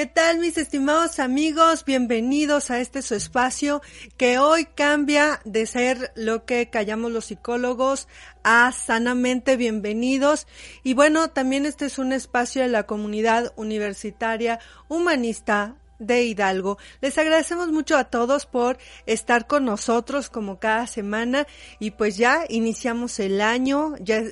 ¿Qué tal mis estimados amigos? Bienvenidos a este su espacio que hoy cambia de ser lo que callamos los psicólogos a sanamente bienvenidos. Y bueno, también este es un espacio de la comunidad universitaria humanista de Hidalgo. Les agradecemos mucho a todos por estar con nosotros como cada semana y pues ya iniciamos el año, ya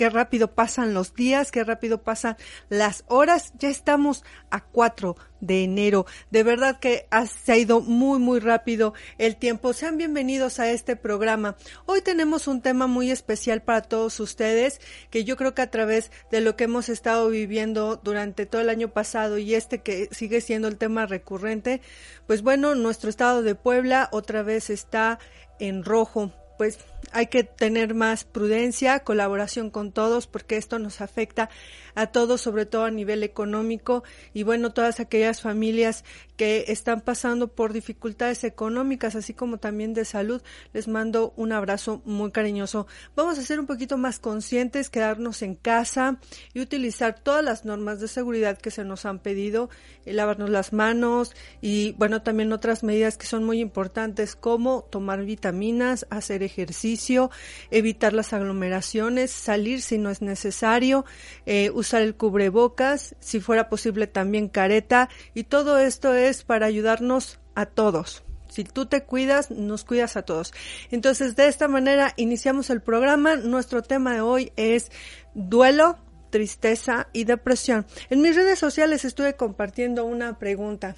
qué rápido pasan los días, qué rápido pasan las horas. Ya estamos a 4 de enero. De verdad que se ha ido muy, muy rápido el tiempo. Sean bienvenidos a este programa. Hoy tenemos un tema muy especial para todos ustedes, que yo creo que a través de lo que hemos estado viviendo durante todo el año pasado y este que sigue siendo el tema recurrente, pues bueno, nuestro estado de Puebla otra vez está en rojo pues hay que tener más prudencia, colaboración con todos, porque esto nos afecta a todos, sobre todo a nivel económico, y bueno, todas aquellas familias que están pasando por dificultades económicas, así como también de salud, les mando un abrazo muy cariñoso. Vamos a ser un poquito más conscientes, quedarnos en casa y utilizar todas las normas de seguridad que se nos han pedido, eh, lavarnos las manos y bueno, también otras medidas que son muy importantes como tomar vitaminas, hacer ejercicio, evitar las aglomeraciones, salir si no es necesario, eh, usar el cubrebocas, si fuera posible también careta y todo esto es para ayudarnos a todos. Si tú te cuidas, nos cuidas a todos. Entonces, de esta manera iniciamos el programa. Nuestro tema de hoy es duelo, tristeza y depresión. En mis redes sociales estuve compartiendo una pregunta.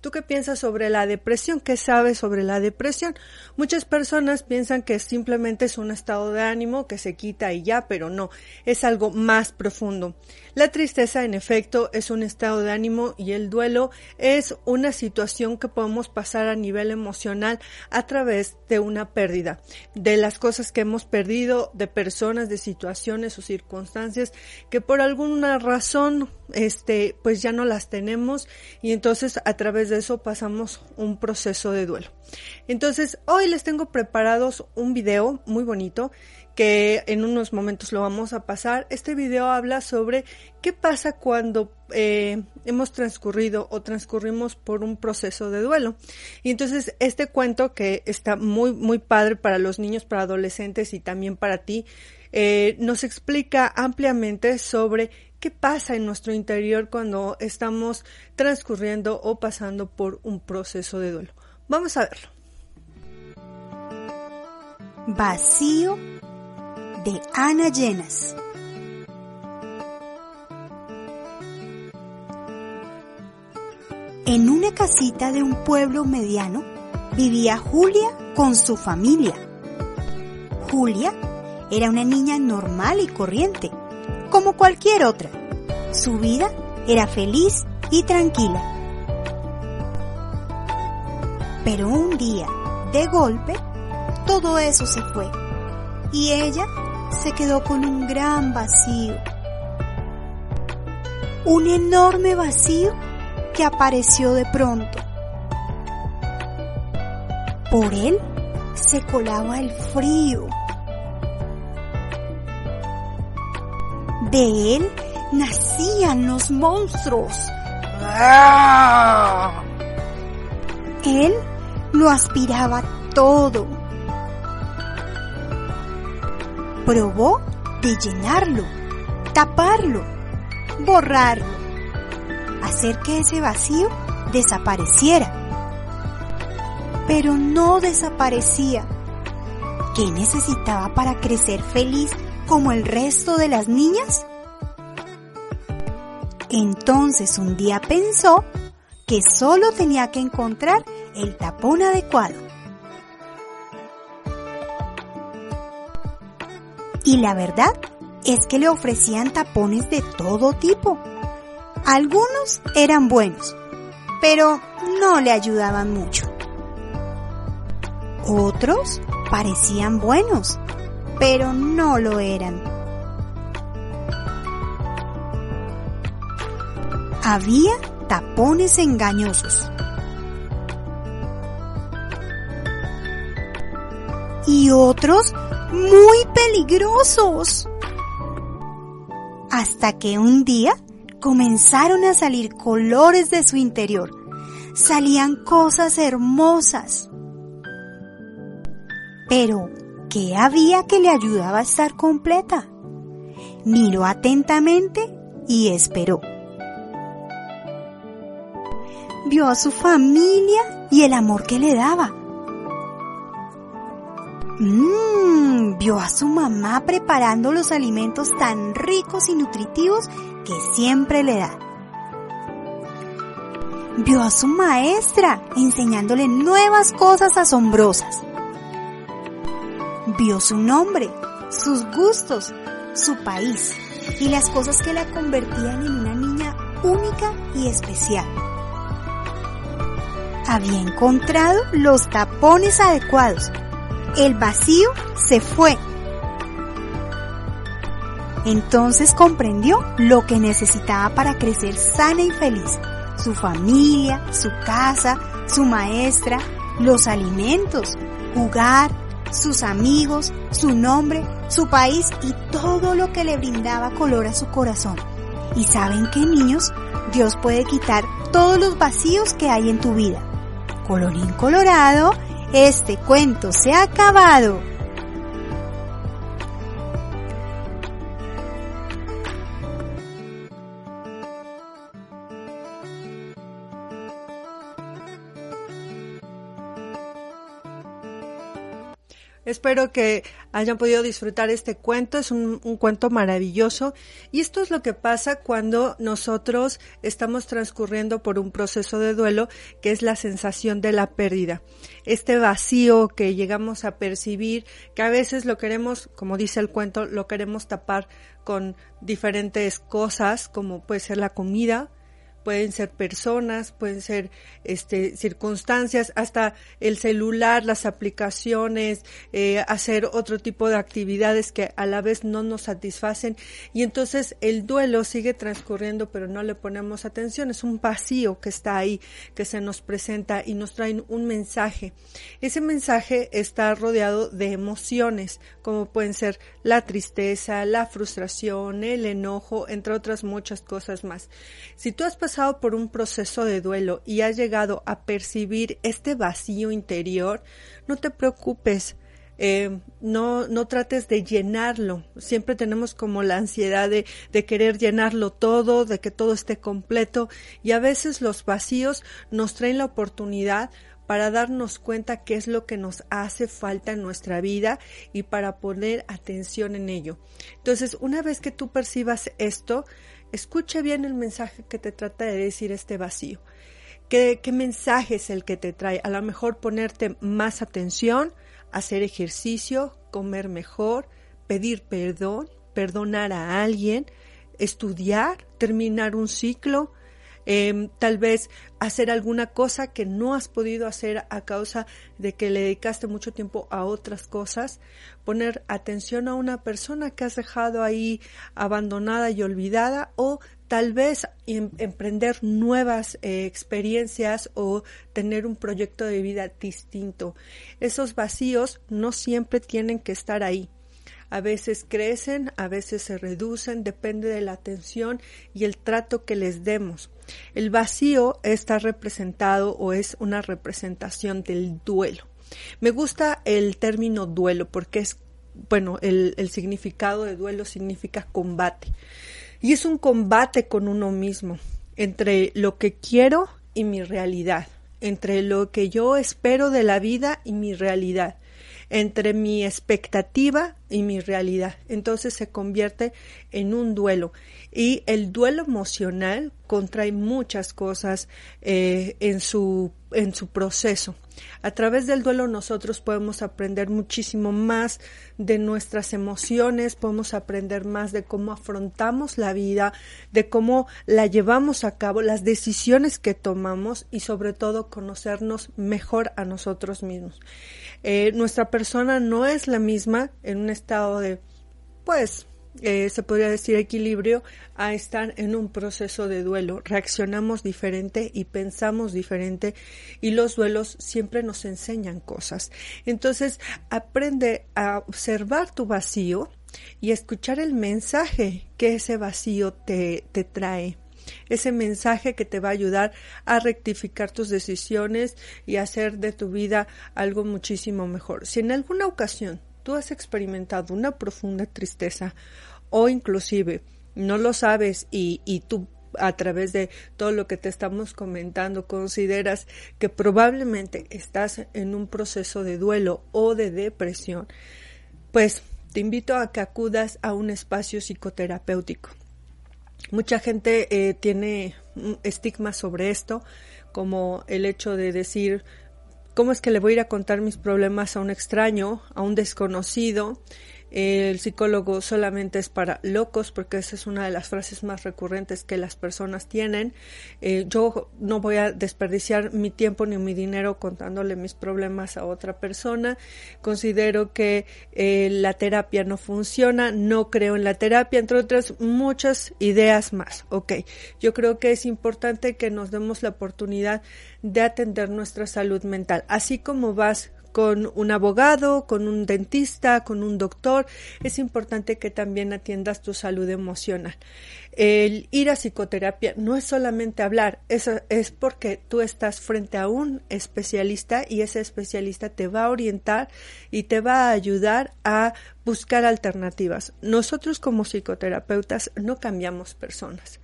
¿Tú qué piensas sobre la depresión? ¿Qué sabes sobre la depresión? Muchas personas piensan que simplemente es un estado de ánimo que se quita y ya, pero no, es algo más profundo. La tristeza, en efecto, es un estado de ánimo y el duelo es una situación que podemos pasar a nivel emocional a través de una pérdida, de las cosas que hemos perdido, de personas, de situaciones o circunstancias que por alguna razón, este, pues ya no las tenemos y entonces a través de eso pasamos un proceso de duelo. Entonces, hoy les tengo preparados un video muy bonito que en unos momentos lo vamos a pasar. Este video habla sobre qué pasa cuando eh, hemos transcurrido o transcurrimos por un proceso de duelo. Y entonces este cuento que está muy, muy padre para los niños, para adolescentes y también para ti, eh, nos explica ampliamente sobre qué pasa en nuestro interior cuando estamos transcurriendo o pasando por un proceso de duelo. Vamos a verlo. Vacío de Ana Llenas. En una casita de un pueblo mediano vivía Julia con su familia. Julia era una niña normal y corriente, como cualquier otra. Su vida era feliz y tranquila. Pero un día, de golpe, todo eso se fue y ella se quedó con un gran vacío. Un enorme vacío que apareció de pronto. Por él se colaba el frío. De él nacían los monstruos. Él lo aspiraba todo. Probó de llenarlo, taparlo, borrarlo, hacer que ese vacío desapareciera. Pero no desaparecía. ¿Qué necesitaba para crecer feliz como el resto de las niñas? Entonces un día pensó que solo tenía que encontrar el tapón adecuado. Y la verdad es que le ofrecían tapones de todo tipo. Algunos eran buenos, pero no le ayudaban mucho. Otros parecían buenos, pero no lo eran. Había tapones engañosos. Y otros muy peligrosos. Hasta que un día comenzaron a salir colores de su interior. Salían cosas hermosas. Pero, ¿qué había que le ayudaba a estar completa? Miró atentamente y esperó. Vio a su familia y el amor que le daba. Mmm, vio a su mamá preparando los alimentos tan ricos y nutritivos que siempre le da. Vio a su maestra enseñándole nuevas cosas asombrosas. Vio su nombre, sus gustos, su país y las cosas que la convertían en una niña única y especial. Había encontrado los tapones adecuados. El vacío se fue entonces comprendió lo que necesitaba para crecer sana y feliz. Su familia, su casa, su maestra, los alimentos, jugar, sus amigos, su nombre, su país y todo lo que le brindaba color a su corazón. Y saben que niños, Dios puede quitar todos los vacíos que hay en tu vida. Colorín colorado, este cuento se ha acabado. Espero que hayan podido disfrutar este cuento, es un, cuento maravilloso y esto es lo que pasa cuando nosotros estamos transcurriendo por un proceso de duelo que es la sensación de la pérdida. Este vacío que llegamos a percibir, que a veces lo queremos, como dice el cuento, lo queremos tapar con diferentes cosas como puede ser la comida, pueden ser personas, pueden ser este, circunstancias, hasta el celular, las aplicaciones, eh, hacer otro tipo de actividades que a la vez no nos satisfacen y entonces el duelo sigue transcurriendo pero no le ponemos atención, es un vacío que está ahí, que se nos presenta y nos traen un mensaje. Ese mensaje está rodeado de emociones, como pueden ser la tristeza, la frustración, el enojo, entre otras muchas cosas más. Si tú has pasado por un proceso de duelo y has llegado a percibir este vacío interior, no te preocupes. Eh, no, no trates de llenarlo. Siempre tenemos como la ansiedad de, de querer llenarlo todo, de que todo esté completo y a veces los vacíos nos traen la oportunidad para darnos cuenta qué es lo que nos hace falta en nuestra vida y para poner atención en ello. Entonces, una vez que tú percibas esto, escuche bien el mensaje que te trata de decir este vacío. ¿Qué, ¿Qué, mensaje es el que te trae? A lo mejor ponerte más atención, hacer ejercicio, comer mejor, pedir perdón, perdonar a alguien, estudiar, terminar un ciclo, Em, tal vez hacer alguna cosa que no has podido hacer a causa de que le dedicaste mucho tiempo a otras cosas, poner atención a una persona que has dejado ahí abandonada y olvidada o tal vez em, emprender nuevas eh, experiencias o tener un proyecto de vida distinto. Esos vacíos no siempre tienen que estar ahí a veces crecen, a veces se reducen, depende de la atención y el trato que les demos. El vacío está representado o es una representación del duelo. Me gusta el término duelo porque es, bueno, el, significado de duelo significa combate. Y es un combate con uno mismo, entre lo que quiero y mi realidad, entre lo que yo espero de la vida y mi realidad entre mi expectativa y mi realidad. Entonces se convierte en un duelo. Y el duelo emocional contrae muchas cosas eh, en, su, en su proceso. A través del duelo nosotros podemos aprender muchísimo más de nuestras emociones, podemos aprender más de cómo afrontamos la vida, de cómo la llevamos a cabo, las decisiones que tomamos y sobre todo conocernos mejor a nosotros mismos. Eh, nuestra persona no es la misma en un estado de, pues, eh, se podría decir equilibrio a estar en un proceso de duelo. Reaccionamos diferente y pensamos diferente y los duelos siempre nos enseñan cosas. Entonces, aprende a observar tu vacío y escuchar el mensaje que ese vacío te, te trae ese mensaje que te va a ayudar a rectificar tus decisiones y hacer de tu vida algo muchísimo mejor. Si en alguna ocasión tú has experimentado una profunda tristeza o inclusive no lo sabes y, y tú a través de todo lo que te estamos comentando consideras que probablemente estás en un proceso de duelo o de depresión, pues te invito a que acudas a un espacio psicoterapéutico. Mucha gente eh, tiene estigma sobre esto, como el hecho de decir, ¿cómo es que le voy a ir a contar mis problemas a un extraño, a un desconocido? El psicólogo solamente es para locos, porque esa es una de las frases más recurrentes que las personas tienen. Eh, yo no voy a desperdiciar mi tiempo ni mi dinero contándole mis problemas a otra persona. Considero que eh, la terapia no funciona, no creo en la terapia, entre otras muchas ideas más. Ok, yo creo que es importante que nos demos la oportunidad de atender nuestra salud mental, así como vas con un abogado, con un dentista, con un doctor, es importante que también atiendas tu salud emocional. El ir a psicoterapia no es solamente hablar, eso es porque tú estás frente a un especialista y ese especialista te va a orientar y te va a ayudar a buscar alternativas. Nosotros como psicoterapeutas no cambiamos personas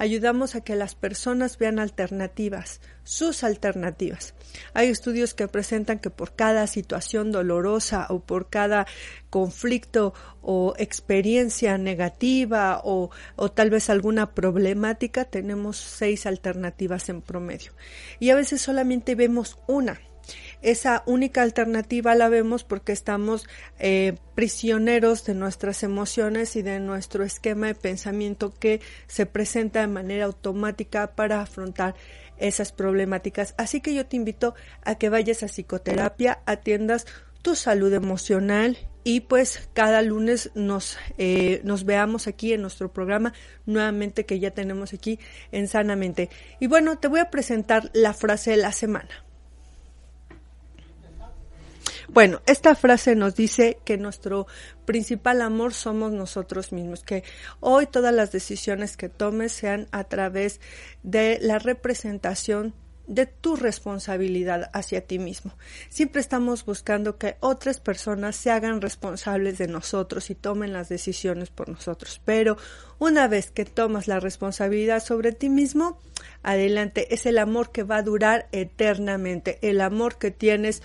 ayudamos a que las personas vean alternativas, sus alternativas. Hay estudios que presentan que por cada situación dolorosa o por cada conflicto o experiencia negativa o, o, tal vez alguna problemática tenemos seis alternativas en promedio. Y a veces solamente vemos una esa única alternativa la vemos porque estamos eh, prisioneros de nuestras emociones y de nuestro esquema de pensamiento que se presenta de manera automática para afrontar esas problemáticas. Así que yo te invito a que vayas a psicoterapia, atiendas tu salud emocional y pues cada lunes nos, eh, nos veamos aquí en nuestro programa nuevamente que ya tenemos aquí en Sanamente. Y bueno, te voy a presentar la frase de la semana. Bueno, esta frase nos dice que nuestro principal amor somos nosotros mismos, que hoy todas las decisiones que tomes sean a través de la representación de tu responsabilidad hacia ti mismo. Siempre estamos buscando que otras personas se hagan responsables de nosotros y tomen las decisiones por nosotros. Pero una vez que tomas la responsabilidad sobre ti mismo, adelante, es el amor que va a durar eternamente, el amor que tienes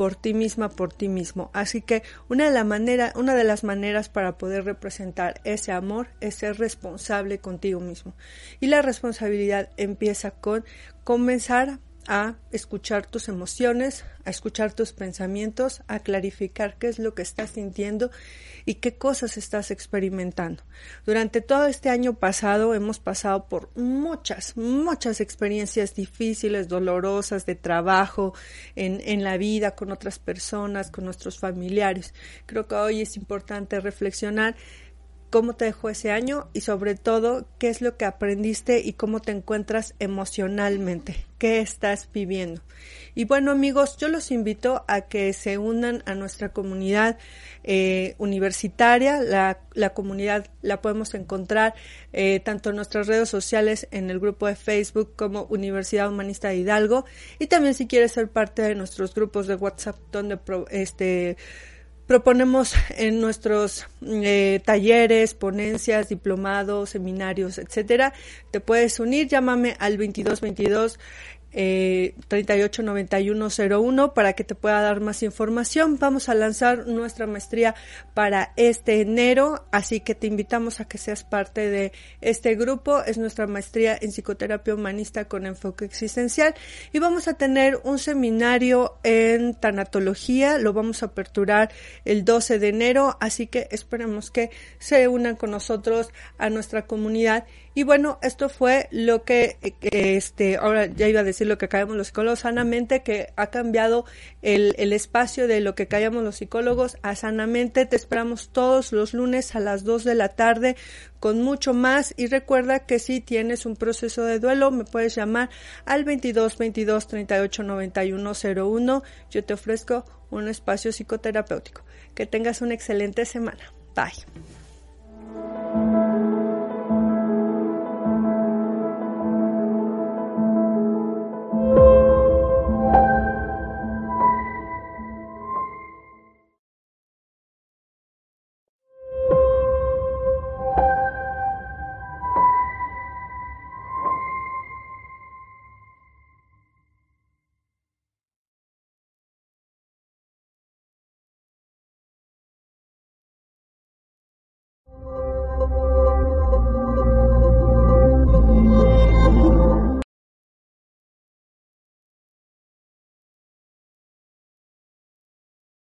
por ti misma, por ti mismo. Así que una de, la manera, una de las maneras para poder representar ese amor es ser responsable contigo mismo. Y la responsabilidad empieza con comenzar a escuchar tus emociones, a escuchar tus pensamientos, a clarificar qué es lo que estás sintiendo y qué cosas estás experimentando. Durante todo este año pasado hemos pasado por muchas, muchas experiencias difíciles, dolorosas de trabajo, en, en la vida, con otras personas, con nuestros familiares. Creo que hoy es importante reflexionar cómo te dejó ese año y sobre todo qué es lo que aprendiste y cómo te encuentras emocionalmente, qué estás viviendo. Y bueno amigos, yo los invito a que se unan a nuestra comunidad eh, universitaria. La, la, comunidad la podemos encontrar eh, tanto en nuestras redes sociales, en el grupo de Facebook como Universidad Humanista de Hidalgo. Y también si quieres ser parte de nuestros grupos de WhatsApp donde este proponemos en nuestros eh, talleres, ponencias, diplomados, seminarios, etcétera. Te puedes unir, llámame al 2222 eh, 389101 para que te pueda dar más información. Vamos a lanzar nuestra maestría para este enero, así que te invitamos a que seas parte de este grupo. Es nuestra maestría en psicoterapia humanista con enfoque existencial y vamos a tener un seminario en tanatología. Lo vamos a aperturar el 12 de enero, así que esperemos que se unan con nosotros a nuestra comunidad y bueno, esto fue lo que, este, ahora ya iba a decir lo que callamos los psicólogos sanamente, que ha cambiado el, el espacio de lo que callamos los psicólogos a sanamente. Te esperamos todos los lunes a las 2 de la tarde con mucho más. Y recuerda que si tienes un proceso de duelo, me puedes llamar al 22 22 38 91 01. Yo te ofrezco un espacio psicoterapéutico. Que tengas una excelente semana. Bye.